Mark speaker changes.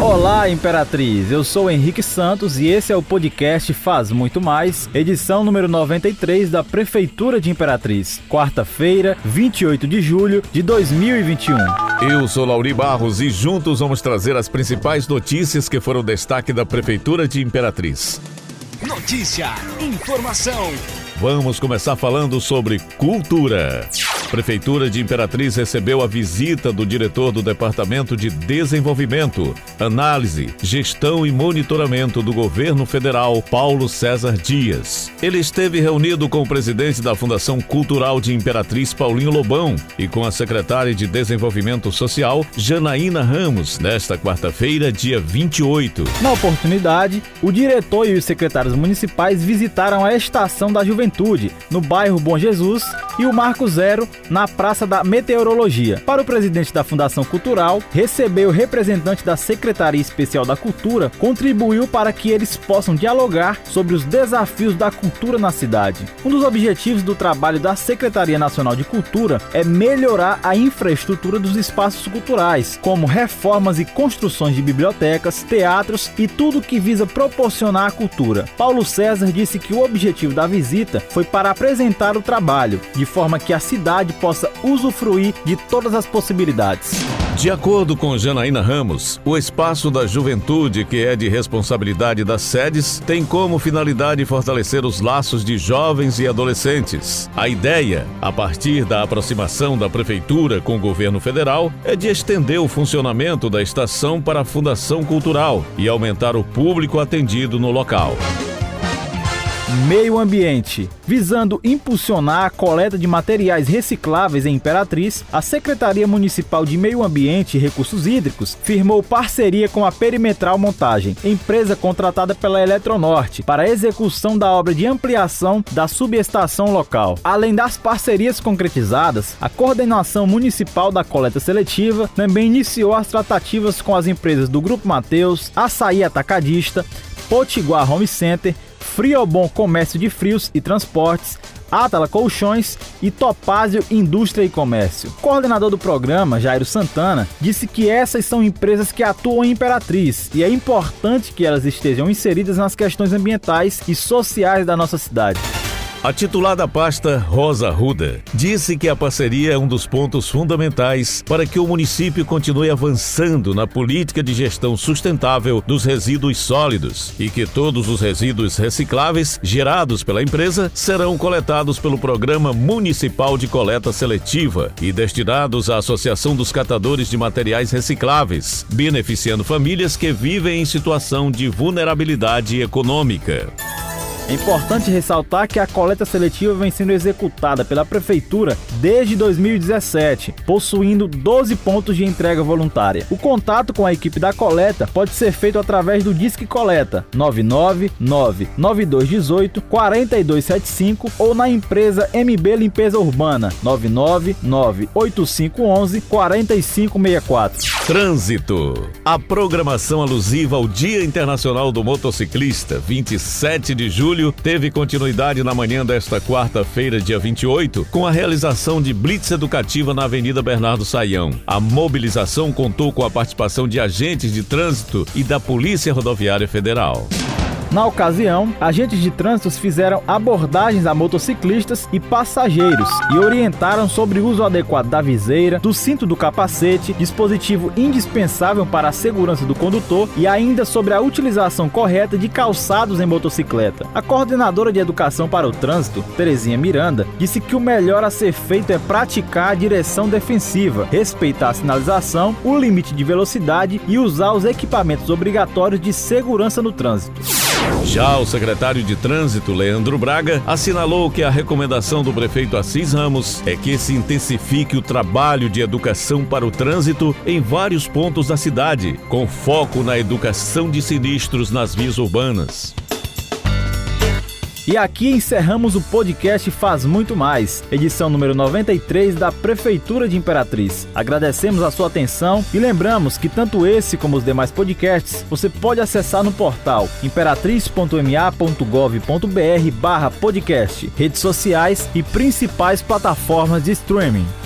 Speaker 1: Olá, Imperatriz! Eu sou Henrique Santos e esse é o podcast Faz Muito Mais, edição número 93 da Prefeitura de Imperatriz, quarta-feira, 28 de julho de 2021.
Speaker 2: Eu sou Lauri Barros e juntos vamos trazer as principais notícias que foram destaque da Prefeitura de Imperatriz.
Speaker 3: Notícia, informação.
Speaker 2: Vamos começar falando sobre cultura. Prefeitura de Imperatriz recebeu a visita do diretor do Departamento de Desenvolvimento, Análise, Gestão e Monitoramento do Governo Federal, Paulo César Dias. Ele esteve reunido com o presidente da Fundação Cultural de Imperatriz, Paulinho Lobão, e com a secretária de Desenvolvimento Social, Janaína Ramos, nesta quarta-feira, dia 28.
Speaker 1: Na oportunidade, o diretor e os secretários municipais visitaram a Estação da Juventude, no bairro Bom Jesus, e o Marco Zero, na Praça da Meteorologia. Para o presidente da Fundação Cultural, receber o representante da Secretaria Especial da Cultura contribuiu para que eles possam dialogar sobre os desafios da cultura na cidade. Um dos objetivos do trabalho da Secretaria Nacional de Cultura é melhorar a infraestrutura dos espaços culturais, como reformas e construções de bibliotecas, teatros e tudo que visa proporcionar a cultura. Paulo César disse que o objetivo da visita foi para apresentar o trabalho, de forma que a cidade possa usufruir de todas as possibilidades.
Speaker 2: De acordo com Janaína Ramos, o Espaço da Juventude, que é de responsabilidade das sedes, tem como finalidade fortalecer os laços de jovens e adolescentes. A ideia, a partir da aproximação da Prefeitura com o governo federal, é de estender o funcionamento da estação para a Fundação Cultural e aumentar o público atendido no local.
Speaker 1: Meio Ambiente. Visando impulsionar a coleta de materiais recicláveis em Imperatriz, a Secretaria Municipal de Meio Ambiente e Recursos Hídricos firmou parceria com a Perimetral Montagem, empresa contratada pela Eletronorte, para a execução da obra de ampliação da subestação local. Além das parcerias concretizadas, a Coordenação Municipal da Coleta Seletiva também iniciou as tratativas com as empresas do Grupo Mateus, Açaí Atacadista, Potiguar Home Center, Friobon Comércio de Frios e Transportes, Atala Colchões e Topázio Indústria e Comércio. Coordenador do programa, Jairo Santana, disse que essas são empresas que atuam em Imperatriz e é importante que elas estejam inseridas nas questões ambientais e sociais da nossa cidade.
Speaker 2: A titular da pasta, Rosa Ruda, disse que a parceria é um dos pontos fundamentais para que o município continue avançando na política de gestão sustentável dos resíduos sólidos e que todos os resíduos recicláveis gerados pela empresa serão coletados pelo Programa Municipal de Coleta Seletiva e destinados à Associação dos Catadores de Materiais Recicláveis, beneficiando famílias que vivem em situação de vulnerabilidade econômica.
Speaker 1: É importante ressaltar que a coleta seletiva vem sendo executada pela Prefeitura desde 2017, possuindo 12 pontos de entrega voluntária. O contato com a equipe da coleta pode ser feito através do Disque Coleta 9999218 4275 ou na empresa MB Limpeza Urbana 9998511 4564.
Speaker 2: Trânsito. A programação alusiva ao Dia Internacional do Motociclista, 27 de julho teve continuidade na manhã desta quarta-feira, dia 28, com a realização de blitz educativa na Avenida Bernardo Saião. A mobilização contou com a participação de agentes de trânsito e da Polícia Rodoviária Federal.
Speaker 1: Na ocasião, agentes de trânsito fizeram abordagens a motociclistas e passageiros e orientaram sobre o uso adequado da viseira, do cinto do capacete, dispositivo indispensável para a segurança do condutor e ainda sobre a utilização correta de calçados em motocicleta. A coordenadora de educação para o trânsito, Terezinha Miranda, disse que o melhor a ser feito é praticar a direção defensiva, respeitar a sinalização, o limite de velocidade e usar os equipamentos obrigatórios de segurança no trânsito.
Speaker 2: Já o secretário de Trânsito, Leandro Braga, assinalou que a recomendação do prefeito Assis Ramos é que se intensifique o trabalho de educação para o trânsito em vários pontos da cidade, com foco na educação de sinistros nas vias urbanas.
Speaker 1: E aqui encerramos o podcast Faz Muito Mais, edição número 93 da Prefeitura de Imperatriz. Agradecemos a sua atenção e lembramos que tanto esse como os demais podcasts você pode acessar no portal imperatriz.ma.gov.br barra podcast, redes sociais e principais plataformas de streaming.